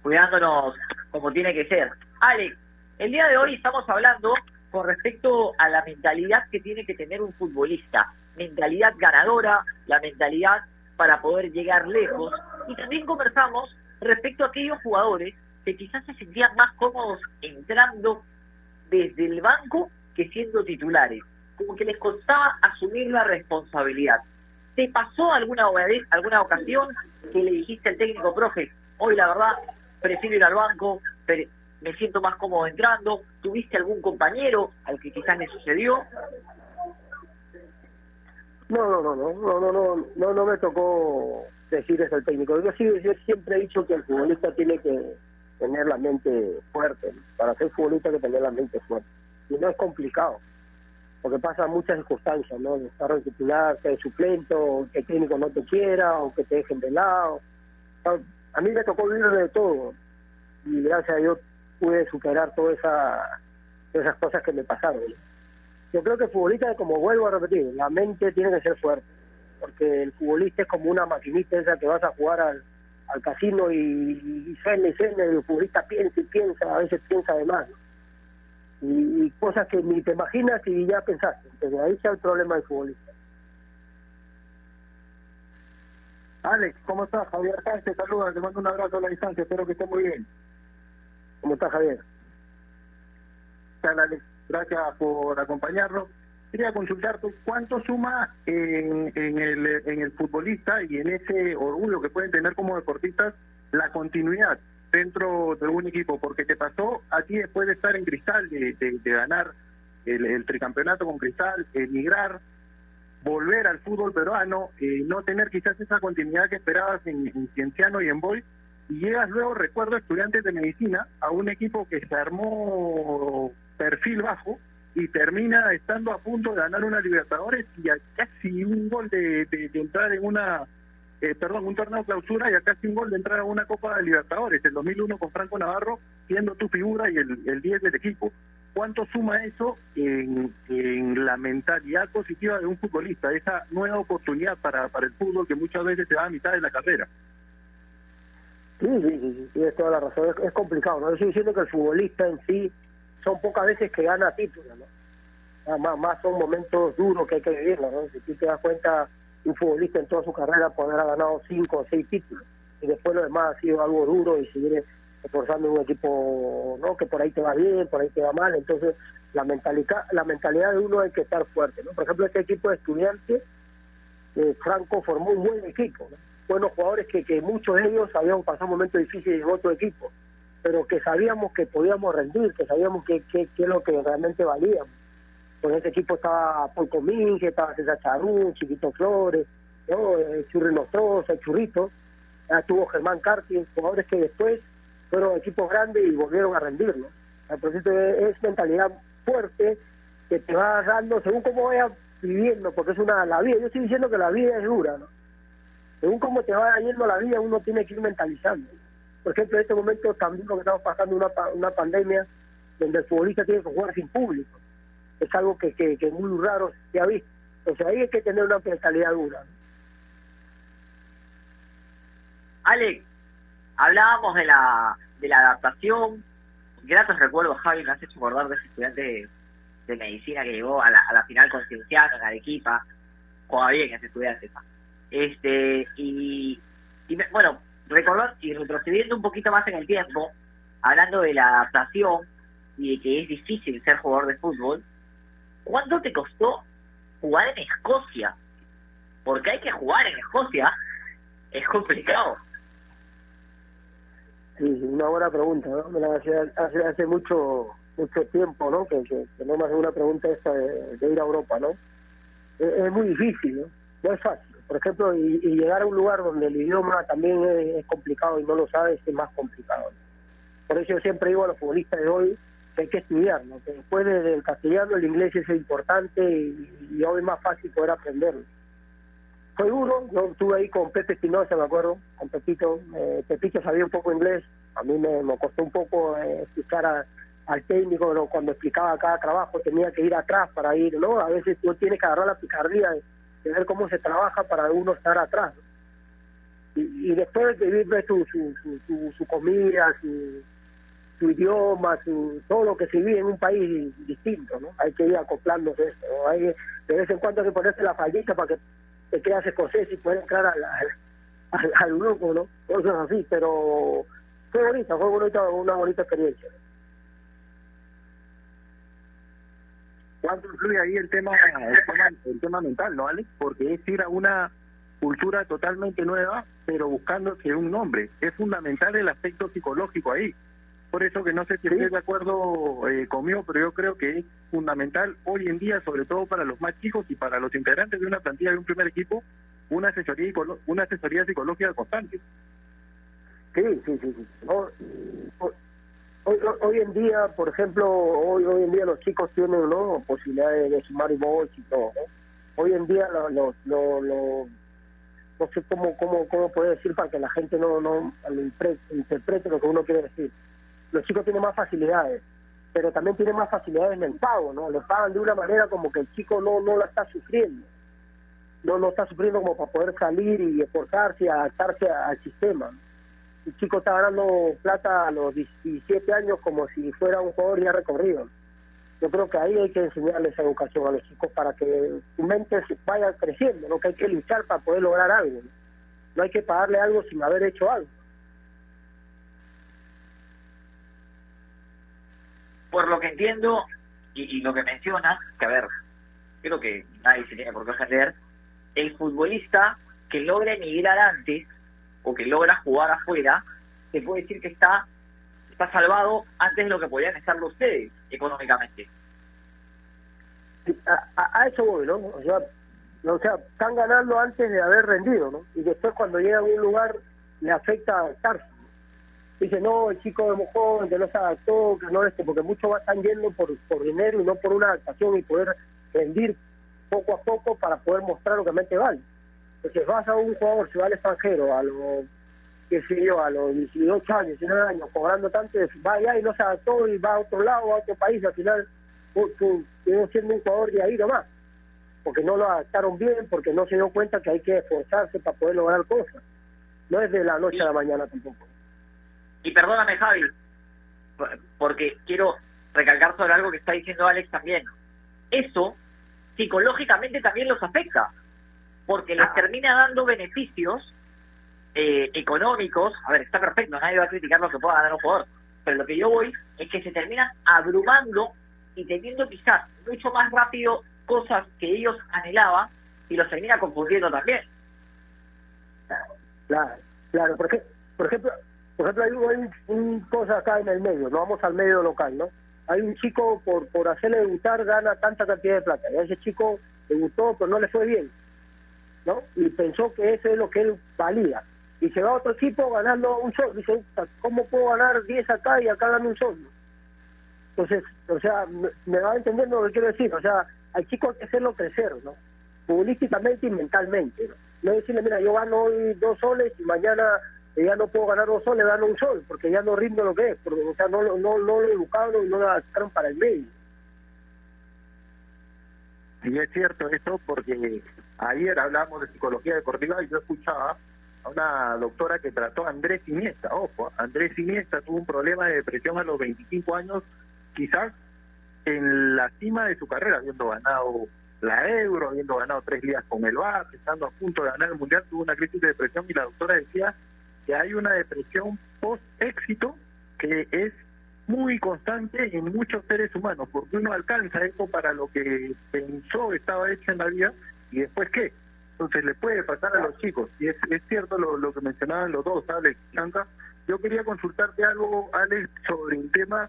Cuidándonos como tiene que ser. Alex, el día de hoy estamos hablando con respecto a la mentalidad que tiene que tener un futbolista. Mentalidad ganadora, la mentalidad para poder llegar lejos. Y también conversamos respecto a aquellos jugadores que quizás se sentían más cómodos entrando desde el banco que siendo titulares. Como que les costaba asumir la responsabilidad. ¿Te pasó alguna alguna ocasión que le dijiste al técnico, profe, hoy la verdad prefiero ir al banco, pero me siento más cómodo entrando, ¿tuviste algún compañero al que quizás le sucedió? No, no, no, no, no, no, no, no, me tocó decir eso al técnico. Yo, yo siempre he dicho que el futbolista tiene que tener la mente fuerte. Para ser futbolista hay que tener la mente fuerte. Y no es complicado, porque pasan muchas circunstancias, ¿no? De estar en titular, que suplento, que el técnico no te quiera, o que te dejen de lado. Ah, a mí me tocó vivir de todo. Y gracias a Dios pude superar todas esa, esas cosas que me pasaron. Yo creo que el futbolista, como vuelvo a repetir, la mente tiene que ser fuerte, porque el futbolista es como una maquinita esa que vas a jugar al, al casino y, y y cena, y el futbolista piensa y piensa, a veces piensa de más. Y, cosas que ni te imaginas y ya pensaste. Entonces ahí está el problema del futbolista. Alex, ¿cómo estás? Javier Sánchez te saluda, te mando un abrazo a la distancia, espero que esté muy bien. ¿Cómo estás, Javier? Gracias por acompañarnos. Quería consultarte cuánto suma en, en, el, en el futbolista y en ese orgullo que pueden tener como deportistas la continuidad dentro de un equipo, porque te pasó a ti después de estar en Cristal, de, de, ganar el, el, tricampeonato con Cristal, emigrar, volver al fútbol peruano, eh, no tener quizás esa continuidad que esperabas en, en Cienciano y en Boy, y llegas luego, recuerdo, estudiantes de medicina, a un equipo que se armó perfil bajo y termina estando a punto de ganar una Libertadores y a casi un gol de, entrar en una, eh, perdón, un torneo clausura y a casi un gol de entrar a una Copa de Libertadores, el 2001 con Franco Navarro, siendo tu figura y el, el 10 del equipo. ¿Cuánto suma eso en, en la mentalidad positiva de un futbolista, esa nueva oportunidad para, para el fútbol que muchas veces se da a mitad de la carrera? Sí, sí, sí, tienes toda la razón. Es, complicado, ¿no? Yo estoy diciendo que el futbolista en sí son pocas veces que gana títulos, ¿no? Más, más son momentos duros que hay que vivir, ¿no? Si te das cuenta, un futbolista en toda su carrera puede haber ganado cinco o seis títulos. Y después lo demás ha sido algo duro y seguir esforzando un equipo, ¿no? Que por ahí te va bien, por ahí te va mal. Entonces, la mentalidad, la mentalidad de uno hay que estar fuerte, ¿no? Por ejemplo, este equipo de estudiantes, eh, Franco formó un buen equipo, ¿no? Buenos jugadores que, que muchos de ellos habían pasado momentos difíciles en otro equipo, pero que sabíamos que podíamos rendir, que sabíamos que, que, que es lo que realmente valíamos. Con ese equipo estaba Paul Cominge, estaba César Charún, Chiquito Flores, ¿no? el Churri Nostroza, el Churrito, estuvo Germán Carti, jugadores que después fueron equipos grandes y volvieron a rendir. ¿no? El proceso es, mentalidad fuerte que te va dando según cómo vayas viviendo, porque es una la vida. Yo estoy diciendo que la vida es dura, ¿no? Según cómo te va yendo la vida, uno tiene que ir mentalizando. Por ejemplo, en este momento también lo que estamos pasando una, una pandemia donde el futbolista tiene que jugar sin público. Es algo que, que, muy raro se ha visto. Entonces ahí hay que tener una mentalidad dura. Alex, hablábamos de la, de la adaptación. Gratos recuerdos, Javi, me has hecho de ese estudiante de, de medicina que llegó a la, a la final con Cienciano en Arequipa. Juega bien ese estudiante. Este, y, y bueno, recordar y retrocediendo un poquito más en el tiempo, hablando de la adaptación y de que es difícil ser jugador de fútbol, ¿cuánto te costó jugar en Escocia? Porque hay que jugar en Escocia, es complicado. Sí, una buena pregunta, ¿no? Me la hace, hace, hace mucho mucho tiempo, ¿no? Que, no me hace una pregunta esta de, de ir a Europa, ¿no? Es, es muy difícil, ¿no? No es fácil por ejemplo, y, llegar a un lugar donde el idioma también es, complicado y no lo sabes, es más complicado. Por eso yo siempre digo a los futbolistas de hoy que hay que estudiar, que después del castellano el inglés es importante y, hoy es más fácil poder aprenderlo. Fue duro, yo estuve ahí con Pepe Espinosa, me acuerdo, con Pepito. Eh, Pepito sabía un poco inglés, a mí me, costó un poco eh, a- al técnico cuando explicaba cada trabajo, tenía que ir atrás para ir, ¿no? A veces tú tienes que agarrar la picardía de ver cómo se trabaja para uno estar atrás. Y, después de vivir su, su, su, su, su comida, su, su idioma, su, todo lo que se vive en un país distinto, ¿no? Hay que ir acoplándose a esto, ¿no? Hay, de vez en cuando hay que ponerse la fallita para que te quedas escocés y puedas entrar al, al grupo, ¿no? Cosas así, pero fue bonita, fue bonita, una bonita experiencia. ¿Cuánto influye ahí el tema, el tema, el tema mental, no, Alex? Porque es ir a una cultura totalmente nueva, pero buscándose un nombre. Es fundamental el aspecto psicológico ahí. Por eso que no sé si estés de acuerdo eh, conmigo, pero yo creo que es fundamental hoy en día, sobre todo para los más chicos y para los integrantes de una plantilla de un primer equipo, una asesoría, una asesoría psicológica constante. Sí, sí, sí. sí. No, hoy, en día, por ejemplo, hoy, hoy en día los chicos tienen ¿no? posibilidad de, sumar y y todo. Hoy en día lo, lo, lo, lo- no sé cómo, cómo, cómo puede decir para que la gente no, no interprete lo que uno quiere decir. Los chicos tienen más facilidades, pero también tienen más facilidades en el pago, ¿no? Lo pagan de una manera como que el chico no, no la está sufriendo. No, no está sufriendo como para poder salir y esforzarse adaptarse al sistema. El chico está ganando plata a los 17 años como si fuera un jugador ya recorrido. Yo creo que ahí hay que enseñarles educación a los chicos para que su mente vaya creciendo, ¿no? que hay que luchar para poder lograr algo. No, No hay que pagarle algo sin haber hecho algo. por lo que entiendo y, y lo que menciona, que a ver, creo que nadie se tiene por qué ofender, el futbolista que logra emigrar antes o que logra jugar afuera, se puede decir que está está salvado antes de lo que podían estarlo ustedes económicamente. a, a- eso voy, ¿no? O sea, están ganando antes de haber rendido, ¿no? Y después cuando llegan a un lugar le afecta adaptarse. Dice, no, el chico es muy joven, que no se adaptó, que no este, porque muchos están yendo por, por dinero y no por una adaptación y poder rendir poco a poco para poder mostrar lo que realmente vale. Entonces vas a un jugador, se va al extranjero, a los, qué sé yo, a los 18 años, 19 años, cobrando tanto, va allá y no se adaptó y va a otro lado, a otro país, al final quedó siendo un jugador de ahí nomás, porque no lo adaptaron bien, porque no se dio cuenta que hay que esforzarse para poder lograr cosas. No es de la noche a la mañana tampoco. Y perdóname, Javi, por- porque quiero recalcar sobre algo que está diciendo Alex también. Eso psicológicamente también los afecta, porque les termina dando beneficios eh, económicos. A ver, está perfecto, nadie va a criticar lo que pueda ganar un jugador, pero lo que yo voy es que se terminan abrumando y teniendo quizás mucho más rápido cosas que ellos anhelaban y los termina confundiendo también. Claro, claro, porque, por ejemplo, por ejemplo hay, un, cosa acá en el medio, no vamos al medio local, ¿no? Hay un chico por por hacerle debutar gana tanta cantidad de plata, y a ese chico debutó pero no le fue bien, ¿no? Y pensó que eso es lo que él valía. Y se va otro equipo ganando un sol, dice, "Puta, ¿cómo puedo ganar 10 acá y acá gano un sol? Entonces, o sea, me, me va entendiendo lo que quiero decir, o sea, al chico hay que hacerlo crecer, ¿no? Futbolísticamente y mentalmente, ¿no? Decirle, mira, yo gano hoy dos soles y mañana eh, ya no puedo ganar dos soles, gano un sol, porque ya no rindo lo que es, porque, o sea, no, no, no lo educaron y no lo adaptaron para el medio. Y es cierto esto porque ayer hablamos de psicología deportiva y yo escuchaba a una doctora que trató a Andrés Iniesta. Ojo, Andrés Iniesta tuvo un problema de depresión a los 25 años, quizás en la cima de su carrera, habiendo ganado la Euro, habiendo ganado tres ligas con el Barça, estando a punto de ganar el Mundial, tuvo una crisis de depresión y la doctora decía que hay una depresión post-éxito que es muy constante en muchos seres humanos, porque uno alcanza eso para lo que pensó estaba hecho en la vida y después qué. Entonces le puede pasar a los chicos. Y es, cierto lo, lo que mencionaban los dos, Alex y Chanca. Yo quería consultarte algo, Alex, sobre el tema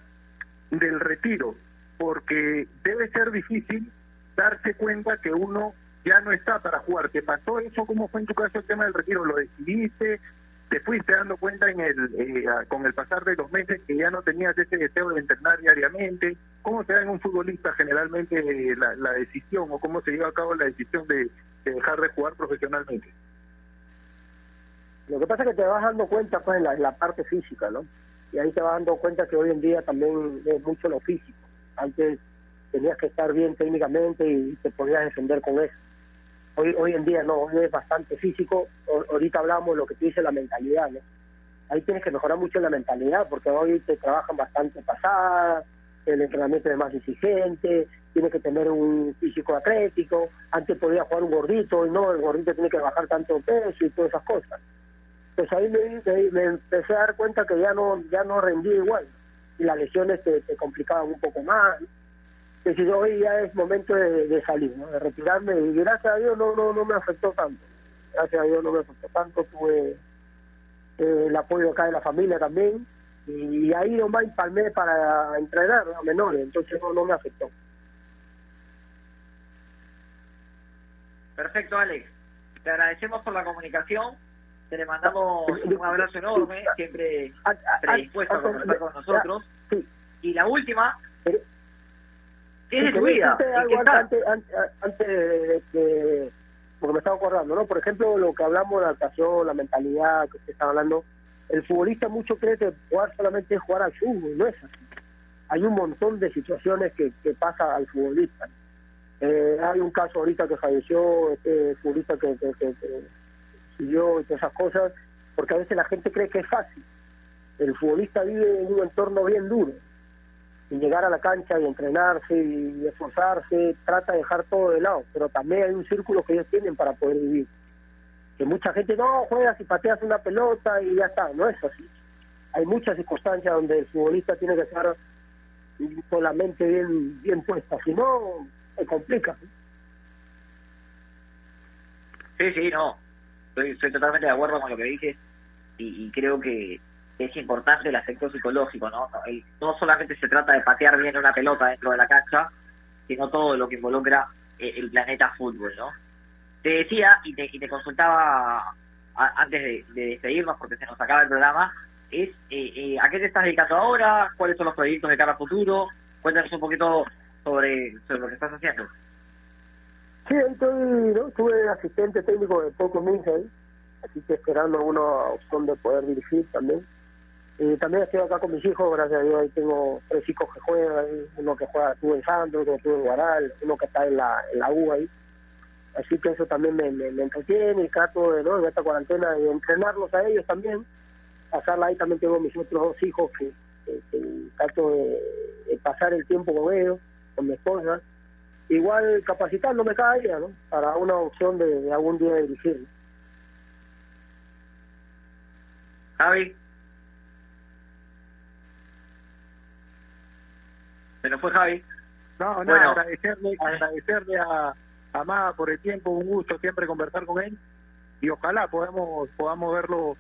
del retiro, porque debe ser difícil darse cuenta que uno ya no está para jugar. ¿Te pasó eso? ¿Cómo fue en tu caso el tema del retiro? ¿Lo decidiste? Te fuiste dando cuenta en el eh, con el pasar de los meses que ya no tenías ese deseo de entrenar diariamente? ¿Cómo se da en un futbolista generalmente eh, la, decisión o cómo se lleva a cabo la decisión de, dejar de jugar profesionalmente? Lo que pasa es que te vas dando cuenta pues en la, en la parte física, ¿no? Y ahí te vas dando cuenta que hoy en día también es mucho lo físico. Antes tenías que estar bien técnicamente y te podías defender con eso Hoy, hoy en día no, hoy es bastante físico. ahorita hablamos de lo que tú dices, la mentalidad, ¿no? Ahí tienes que mejorar mucho la mentalidad porque hoy te trabajan bastante pasada, el entrenamiento es más exigente, tienes que tener un físico atlético, antes podía jugar un gordito y no, el gordito tiene que bajar tanto peso y todas esas cosas. Pues ahí me, me, empecé a dar cuenta que ya no ya no rendí igual y las lesiones te complicaban un poco más decir, hoy ya es momento de, salir, de retirarme y gracias a Dios no, no, no me afectó tanto. Gracias a Dios no me afectó tanto, tuve eh, el apoyo acá de la familia también y, ahí nomás empalmé para entrenar a menores, entonces no, no me afectó. Perfecto, Alex. Te agradecemos por la comunicación. Te le mandamos un abrazo enorme, siempre predispuesto a conversar con nosotros. Y la última, Antes, antes, de porque me estaba acordando, ¿no? Por ejemplo, lo que hablamos de la adaptación, la mentalidad que usted está hablando, el futbolista mucho cree que jugar solamente es jugar al fútbol, no es así. Hay un montón de situaciones que, que pasa al futbolista. Eh, hay un caso ahorita que falleció, este futbolista que, que, que, siguió y todas esas cosas, porque a veces la gente cree que es fácil. El futbolista vive en un entorno bien duro y llegar a la cancha y entrenarse y esforzarse, trata de dejar todo de lado, pero también hay un círculo que ellos tienen para poder vivir. Que mucha gente no juegas y pateas una pelota y ya está, no es así. Hay muchas circunstancias donde el futbolista tiene que estar con la mente bien, bien puesta, si no, se complica. Sí, sí, no. Estoy, totalmente de acuerdo con lo que dices y creo que es importante el aspecto psicológico, ¿no? No solamente se trata de patear bien una pelota dentro de la cancha, sino todo lo que involucra eh, el planeta fútbol, ¿no? Te decía y te, te consultaba antes de, despedirnos, porque se nos acaba el programa, es eh, eh, a qué te estás dedicando ahora, cuáles son los proyectos de cara a futuro, cuéntanos un poquito sobre, lo que estás haciendo. Sí, estoy, ¿no? Estuve asistente técnico de Poco Minsel, así que esperando una opción de poder dirigir también y también estoy acá con mis hijos, gracias a Dios, ahí tengo tres hijos que juegan, uno que juega, estuvo en Sandro, otro estuvo en Guaral, uno que está en la, en la U ahí. Así que eso también me, me, entretiene y trato de, ¿no? en esta cuarentena de entrenarlos a ellos también. Pasarla ahí también tengo mis otros dos hijos que, trato de, pasar el tiempo con ellos, con mi esposa. Igual capacitándome cada día, ¿no? Para una opción de, algún día dirigir. Javi. Se nos fue Javi. No, no, agradecerle, agradecerle a Amada por el tiempo, un gusto siempre conversar con él y ojalá podamos podamos verlo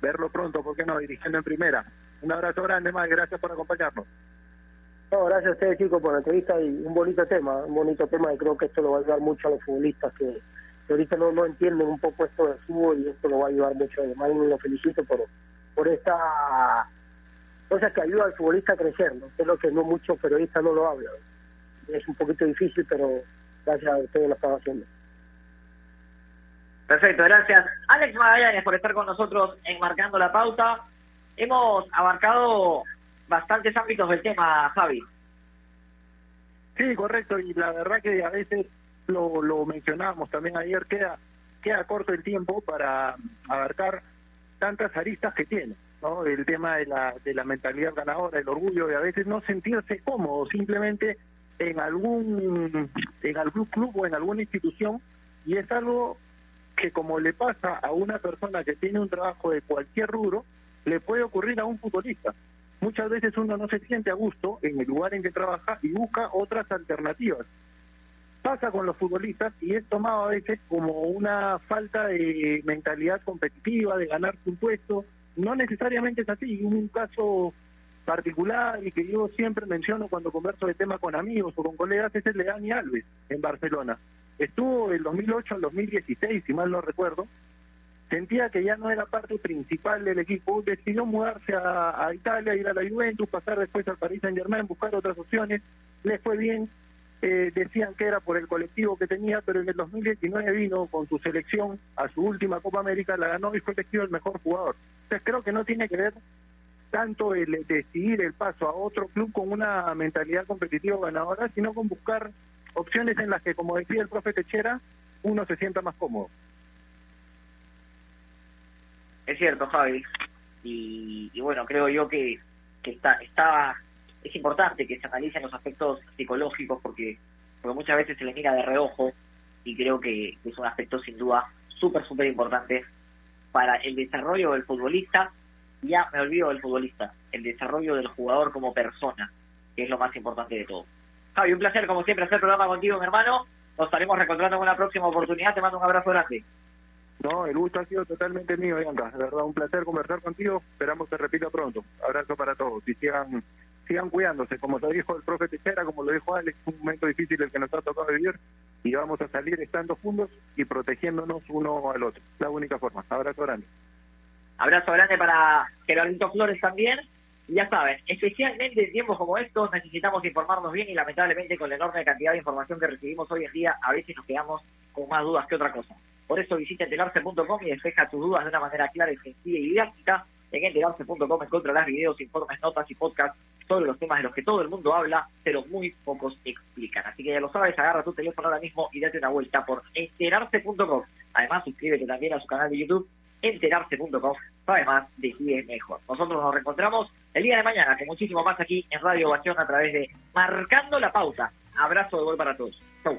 verlo pronto, ¿por qué no? Dirigiendo en primera. Un abrazo grande más, gracias por acompañarnos. No, gracias a ustedes chicos por la entrevista y un bonito tema, un bonito tema y creo que esto lo va a ayudar mucho a los futbolistas que, ahorita no, no entienden un poco esto del fútbol y esto lo va a ayudar mucho. Además, lo felicito por, por esta cosas que ayuda al futbolista a crecer, ¿no? es lo que no muchos periodistas no lo hablan. Es un poquito difícil, pero gracias a ustedes lo están haciendo. Perfecto, gracias. Alex Magallanes por estar con nosotros en Marcando la Pauta. Hemos abarcado bastantes ámbitos del tema, Javi. Sí, correcto, y la verdad que a veces lo, lo mencionábamos también ayer, queda, queda corto el tiempo para abarcar tantas aristas que tiene. ¿No? El tema de la, de la mentalidad ganadora, el orgullo de a veces no sentirse cómodo simplemente en algún, en algún club o en alguna institución y es algo que como le pasa a una persona que tiene un trabajo de cualquier rubro, le puede ocurrir a un futbolista. Muchas veces uno no se siente a gusto en el lugar en que trabaja y busca otras alternativas. Pasa con los futbolistas y es tomado a veces como una falta de mentalidad competitiva, de ganarse un puesto, no necesariamente es así. Un caso particular y que yo siempre menciono cuando converso de tema con amigos o con colegas es el de Dani Alves en Barcelona. Estuvo del 2008 al 2016, si mal no recuerdo, sentía que ya no era parte principal del equipo, decidió mudarse a, Italia, ir a la Juventus, pasar después al Paris Saint Germain, buscar otras opciones, le fue bien, eh, decían que era por el colectivo que tenía, pero en el 2019 vino con su selección a su última Copa América, la ganó y fue elegido el mejor jugador. Entonces creo que no tiene que ver tanto el decidir el paso a otro club con una mentalidad competitiva ganadora, sino con buscar opciones en las que, como decía el profe Techera, uno se sienta más cómodo. Es cierto, Javi. Y, bueno, creo yo que, que está, está, es importante que se analicen los aspectos psicológicos porque, porque muchas veces se le mira de reojo y creo que, es un aspecto sin duda súper, súper importante para el desarrollo del futbolista. Ya me olvido del futbolista, el desarrollo del jugador como persona, que es lo más importante de todo. Javi, un placer como siempre hacer programa contigo, mi hermano. Nos estaremos reencontrando en una próxima oportunidad. Te mando un abrazo grande. No, el gusto ha sido totalmente mío, Bianca. De verdad, un placer conversar contigo. Esperamos que repita pronto. Abrazo para todos y sigan, sigan cuidándose. Como lo dijo el profe Tejera, como lo dijo Alex, un momento difícil el que nos ha tocado vivir y vamos a salir estando juntos y protegiéndonos uno al otro. La única forma. Abrazo grande. Abrazo grande para Gerardito Flores también ya saben, especialmente en tiempos como estos necesitamos informarnos bien y lamentablemente con la enorme cantidad de información que recibimos hoy en día a veces nos quedamos con más dudas que otra cosa. Por eso visita enterarse.com y despeja tus dudas de una manera clara, sencilla y didáctica. En enterarse.com encontrarás videos, informes, notas y podcasts sobre los temas de los que todo el mundo habla, pero muy pocos explican. Así que ya lo sabes, agarra tu teléfono ahora mismo y date una vuelta por enterarse.com. Además, suscríbete también a su canal de YouTube enterarse.com además de es mejor. Nosotros nos reencontramos el día de mañana con muchísimo más aquí en Radio Ovación a través de Marcando la Pauta. Abrazo de gol para todos. Chau.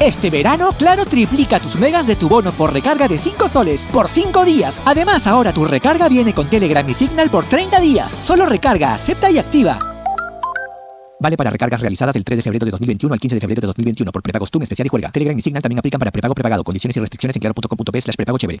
Este verano, Claro triplica tus megas de tu bono por recarga de 5 soles por 5 días. Además, ahora tu recarga viene con Telegram y Signal por 30 días. Solo recarga, acepta y activa. Vale para recargas realizadas del 3 de febrero de 2021 al 15 de febrero de 2021 por prepago TUN especial y juega. Telegram y Signal también aplican para prepago prepagado. Condiciones y restricciones en claro.com.p slash prepago chévere.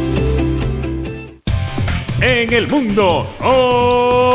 En el mundo. ¡Oh!